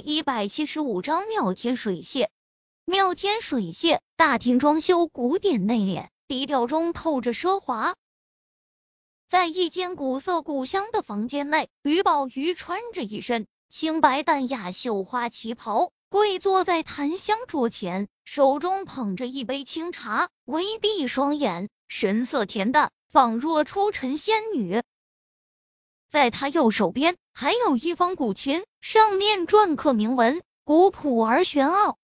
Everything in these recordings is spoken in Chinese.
一百七十五章妙天水榭。妙天水榭大厅装修古典内敛，低调中透着奢华。在一间古色古香的房间内，吕宝瑜穿着一身清白淡雅绣花旗袍，跪坐在檀香桌前，手中捧着一杯清茶，微闭双眼，神色恬淡，仿若出尘仙女。在他右手边，还有一方古琴，上面篆刻铭文，古朴而玄奥。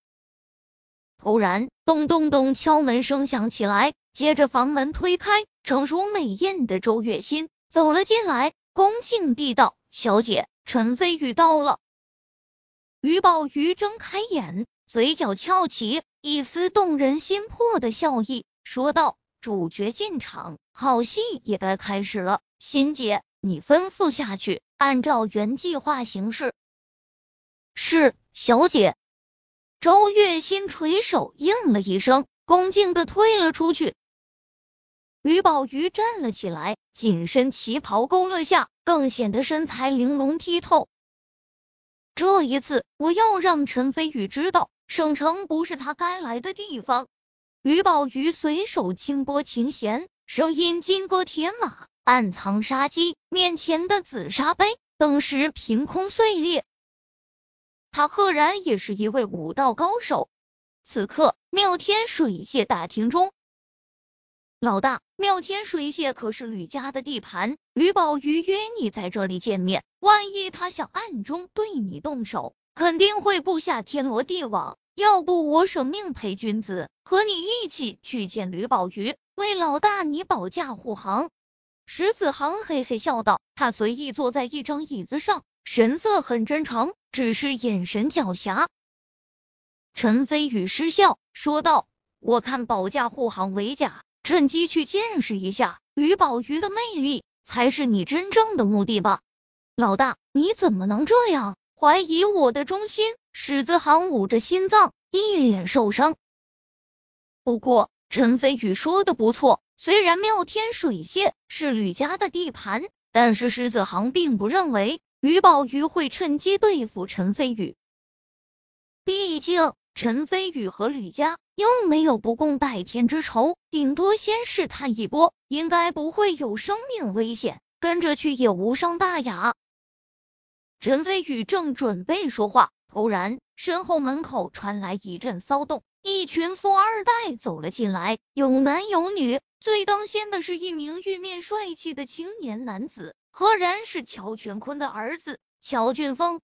突然，咚咚咚敲门声响起来，接着房门推开，成熟美艳的周月心走了进来，恭敬地道：“小姐，陈飞宇到了。”于宝瑜睁开眼，嘴角翘起一丝动人心魄的笑意，说道：“主角进场，好戏也该开始了。心姐，你吩咐下去，按照原计划行事。”是，小姐。周月心垂手应了一声，恭敬的退了出去。吕宝瑜站了起来，紧身旗袍勾勒下，更显得身材玲珑剔透。这一次，我要让陈飞宇知道，省城不是他该来的地方。吕宝瑜随手轻拨琴弦，声音金戈铁马，暗藏杀机。面前的紫砂杯顿时凭空碎裂。他赫然也是一位武道高手。此刻，妙天水榭大厅中，老大，妙天水榭可是吕家的地盘，吕宝瑜约你在这里见面，万一他想暗中对你动手，肯定会布下天罗地网。要不我舍命陪君子，和你一起去见吕宝瑜，为老大你保驾护航。石子航嘿嘿笑道，他随意坐在一张椅子上。神色很真诚，只是眼神狡黠。陈飞宇失笑说道：“我看保驾护航为假，趁机去见识一下吕宝瑜的魅力，才是你真正的目的吧？”老大，你怎么能这样怀疑我的忠心？史子航捂着心脏，一脸受伤。不过，陈飞宇说的不错，虽然妙天水榭是吕家的地盘，但是狮子航并不认为。吕宝玉会趁机对付陈飞宇，毕竟陈飞宇和吕家又没有不共戴天之仇，顶多先试探一波，应该不会有生命危险，跟着去也无伤大雅。陈飞宇正准备说话，突然身后门口传来一阵骚动，一群富二代走了进来，有男有女，最当先的是一名玉面帅气的青年男子。赫然是乔全坤的儿子乔俊峰。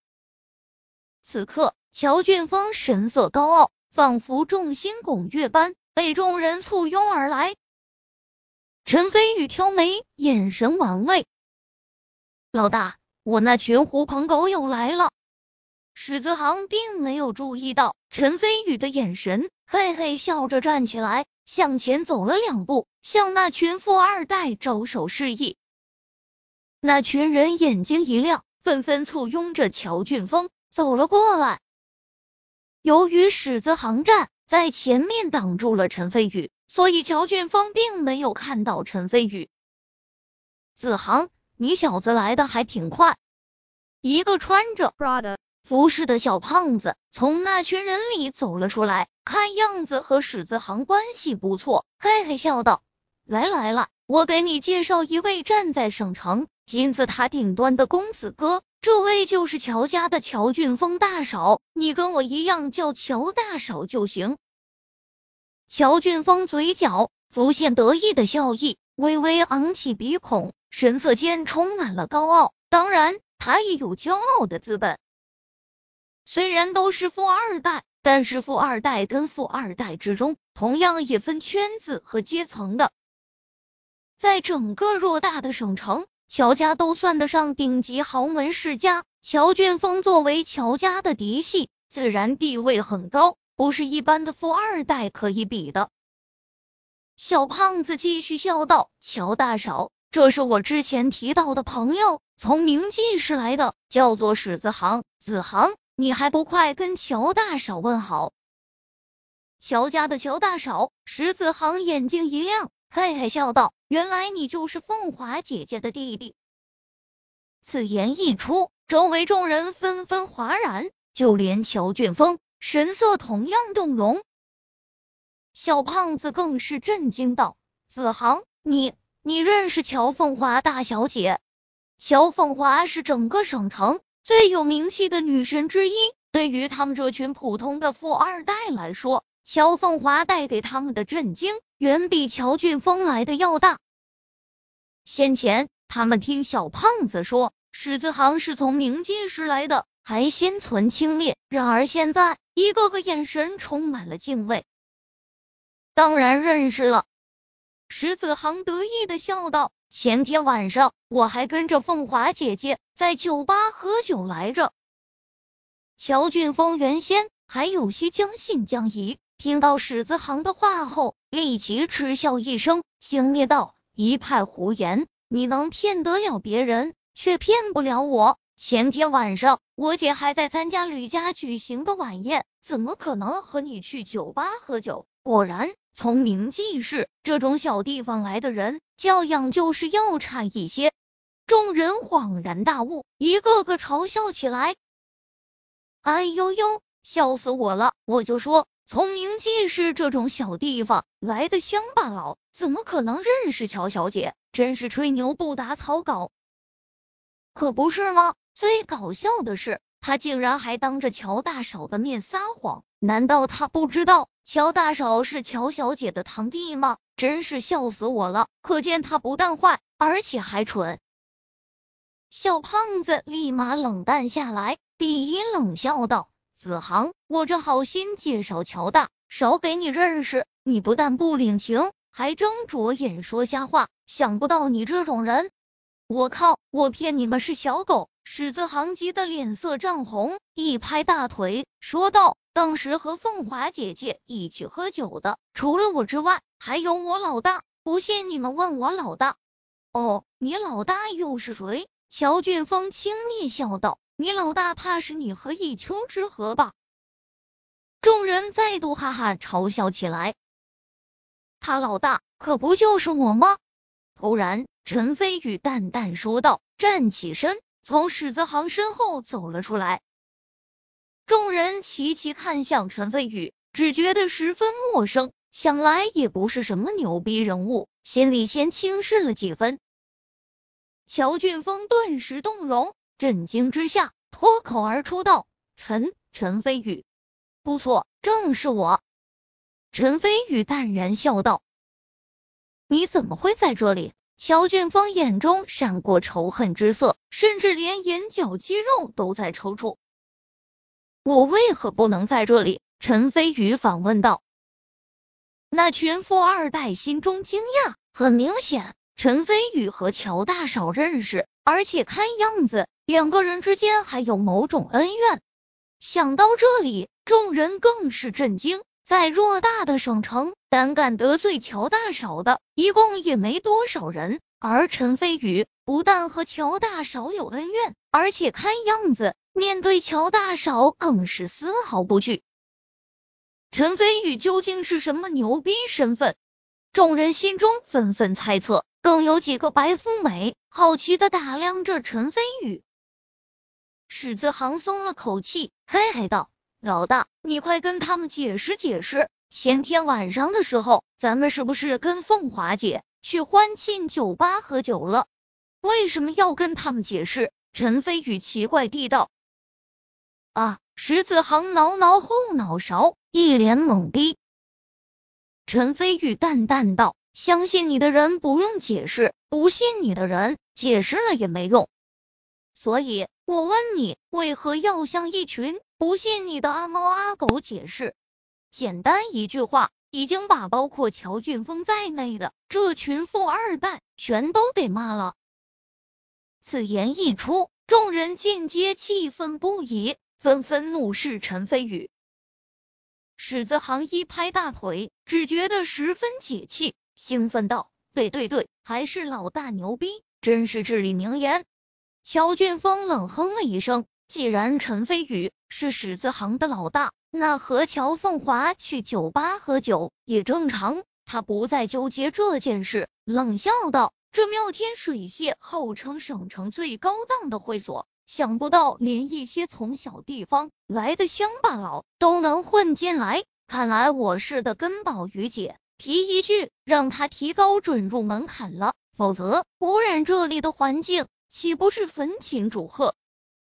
此刻，乔俊峰神色高傲，仿佛众星拱月般，被众人簇拥而来。陈飞宇挑眉，眼神玩味。老大，我那群狐朋狗友来了。史子航并没有注意到陈飞宇的眼神，嘿嘿笑着站起来，向前走了两步，向那群富二代招手示意。那群人眼睛一亮，纷纷簇拥着乔俊峰走了过来。由于史子航站在前面挡住了陈飞宇，所以乔俊峰并没有看到陈飞宇。子航，你小子来的还挺快。一个穿着 Prada 服饰的小胖子从那群人里走了出来，看样子和史子航关系不错，嘿嘿笑道：“来来了，我给你介绍一位站在省城。”金字塔顶端的公子哥，这位就是乔家的乔俊峰大嫂，你跟我一样叫乔大嫂就行。乔俊峰嘴角浮现得意的笑意，微微昂起鼻孔，神色间充满了高傲。当然，他也有骄傲的资本。虽然都是富二代，但是富二代跟富二代之中，同样也分圈子和阶层的。在整个偌大的省城。乔家都算得上顶级豪门世家，乔俊峰作为乔家的嫡系，自然地位很高，不是一般的富二代可以比的。小胖子继续笑道：“乔大嫂，这是我之前提到的朋友，从明记市来的，叫做史子航。子航，你还不快跟乔大嫂问好？”乔家的乔大嫂，史子航眼睛一亮。嘿嘿笑道：“原来你就是凤华姐姐的弟弟。”此言一出，周围众人纷纷哗然，就连乔俊峰神色同样动容。小胖子更是震惊道：“子航，你你认识乔凤华大小姐？乔凤华是整个省城最有名气的女神之一。对于他们这群普通的富二代来说，乔凤华带给他们的震惊，远比乔俊峰来的要大。先前他们听小胖子说，史子航是从明记市来的，还心存轻蔑；然而现在，一个个眼神充满了敬畏。”当然认识了，石子航得意的笑道：“前天晚上我还跟着凤华姐姐在酒吧喝酒来着。”乔俊峰原先还有些将信将疑，听到史子航的话后，立即嗤笑一声，轻蔑道：“一派胡言！你能骗得了别人，却骗不了我。前天晚上我姐还在参加吕家举行的晚宴，怎么可能和你去酒吧喝酒？果然。”从明记市这种小地方来的人，教养就是要差一些。众人恍然大悟，一个个嘲笑起来。哎呦呦，笑死我了！我就说，从明记市这种小地方来的乡巴佬，怎么可能认识乔小姐？真是吹牛不打草稿。可不是吗？最搞笑的是，他竟然还当着乔大嫂的面撒谎。难道他不知道？乔大嫂是乔小姐的堂弟吗？真是笑死我了！可见他不但坏，而且还蠢。小胖子立马冷淡下来，鄙夷冷笑道：“子航，我这好心介绍乔大少给你认识，你不但不领情，还睁着眼说瞎话。想不到你这种人，我靠！我骗你们是小狗！”史子航急得脸色涨红，一拍大腿，说道。当时和凤华姐姐一起喝酒的，除了我之外，还有我老大。不信你们问我老大。哦，你老大又是谁？乔俊峰轻蔑笑道：“你老大怕是你和一丘之貉吧？”众人再度哈哈嘲笑起来。他老大可不就是我吗？突然，陈飞宇淡淡说道，站起身，从史子航身后走了出来。众人齐齐看向陈飞宇，只觉得十分陌生，想来也不是什么牛逼人物，心里先轻视了几分。乔俊峰顿时动容，震惊之下脱口而出道：“陈陈飞宇，不错，正是我。”陈飞宇淡然笑道：“你怎么会在这里？”乔俊峰眼中闪过仇恨之色，甚至连眼角肌肉都在抽搐。我为何不能在这里？陈飞宇反问道。那群富二代心中惊讶，很明显，陈飞宇和乔大少认识，而且看样子两个人之间还有某种恩怨。想到这里，众人更是震惊，在偌大的省城，胆敢得罪乔大少的，一共也没多少人。而陈飞宇不但和乔大少有恩怨，而且看样子。面对乔大嫂，更是丝毫不惧。陈飞宇究竟是什么牛逼身份？众人心中纷纷猜测，更有几个白富美好奇的打量着陈飞宇。史子航松了口气，嘿嘿道：“老大，你快跟他们解释解释，前天晚上的时候，咱们是不是跟凤华姐去欢庆酒吧喝酒了？为什么要跟他们解释？”陈飞宇奇怪地道。啊！石子航挠挠后脑勺，一脸懵逼。陈飞宇淡淡道：“相信你的人不用解释，不信你的人解释了也没用。所以我问你，为何要向一群不信你的阿猫阿狗解释？简单一句话，已经把包括乔俊峰在内的这群富二代全都给骂了。”此言一出，众人尽皆气愤不已。纷纷怒视陈飞宇，史子航一拍大腿，只觉得十分解气，兴奋道：“对对对，还是老大牛逼，真是至理名言。”乔俊峰冷哼了一声，既然陈飞宇是史子航的老大，那和乔凤华去酒吧喝酒也正常，他不再纠结这件事，冷笑道：“这妙天水榭号称省城最高档的会所。”想不到连一些从小地方来的乡巴佬都能混进来，看来我是的跟宝鱼姐提一句，让他提高准入门槛了，否则污染这里的环境岂不是焚琴煮鹤？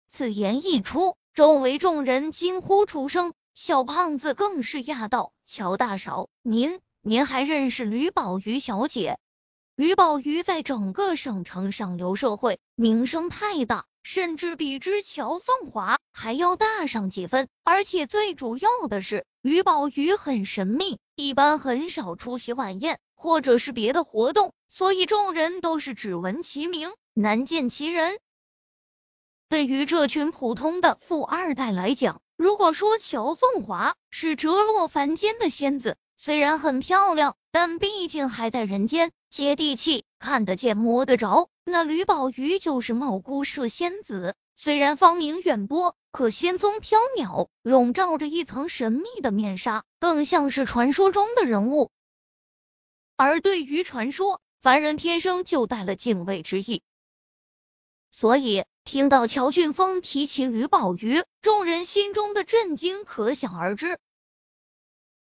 此言一出，周围众人惊呼出声，小胖子更是讶道：“乔大少，您您还认识吕宝瑜小姐？”吕宝瑜在整个省城上流社会名声太大。甚至比之乔凤华还要大上几分，而且最主要的是，吕宝瑜很神秘，一般很少出席晚宴或者是别的活动，所以众人都是只闻其名，难见其人。对于这群普通的富二代来讲，如果说乔凤华是折落凡间的仙子，虽然很漂亮，但毕竟还在人间，接地气，看得见，摸得着。那吕宝瑜就是茂姑麝仙子，虽然芳名远播，可仙踪缥缈，笼罩着一层神秘的面纱，更像是传说中的人物。而对于传说，凡人天生就带了敬畏之意，所以听到乔俊峰提起吕宝瑜，众人心中的震惊可想而知。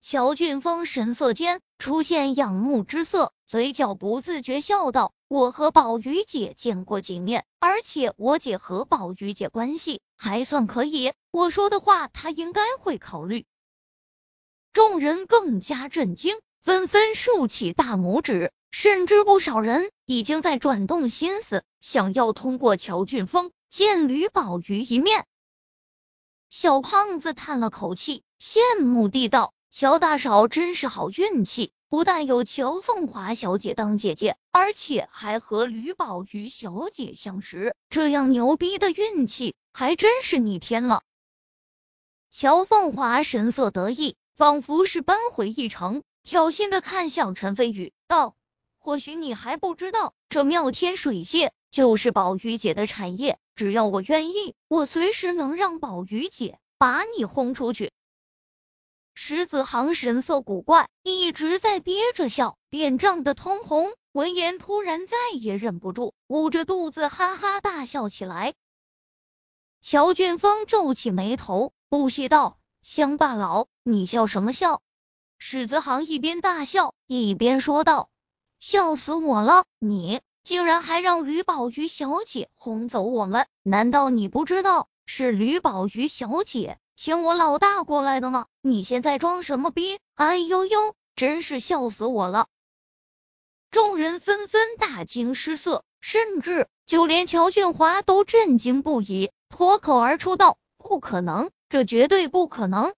乔俊峰神色间出现仰慕之色，嘴角不自觉笑道。我和宝玉姐见过几面，而且我姐和宝玉姐关系还算可以。我说的话，她应该会考虑。众人更加震惊，纷纷竖起大拇指，甚至不少人已经在转动心思，想要通过乔俊峰见吕宝玉一面。小胖子叹了口气，羡慕地道：“乔大嫂真是好运气。”不但有乔凤华小姐当姐姐，而且还和吕宝瑜小姐相识，这样牛逼的运气还真是逆天了。乔凤华神色得意，仿佛是扳回一城，挑衅的看向陈飞宇道：“或许你还不知道，这妙天水榭就是宝玉姐的产业，只要我愿意，我随时能让宝玉姐把你轰出去。”石子航神色古怪，一直在憋着笑，脸涨得通红。闻言，突然再也忍不住，捂着肚子哈哈大笑起来。乔俊峰皱起眉头，不屑道：“乡巴佬，你笑什么笑？”史子航一边大笑，一边说道：“笑死我了！你竟然还让吕宝瑜小姐轰走我们？难道你不知道是吕宝瑜小姐？”请我老大过来的呢？你现在装什么逼？哎呦呦，真是笑死我了！众人纷纷大惊失色，甚至就连乔俊华都震惊不已，脱口而出道：“不可能，这绝对不可能！”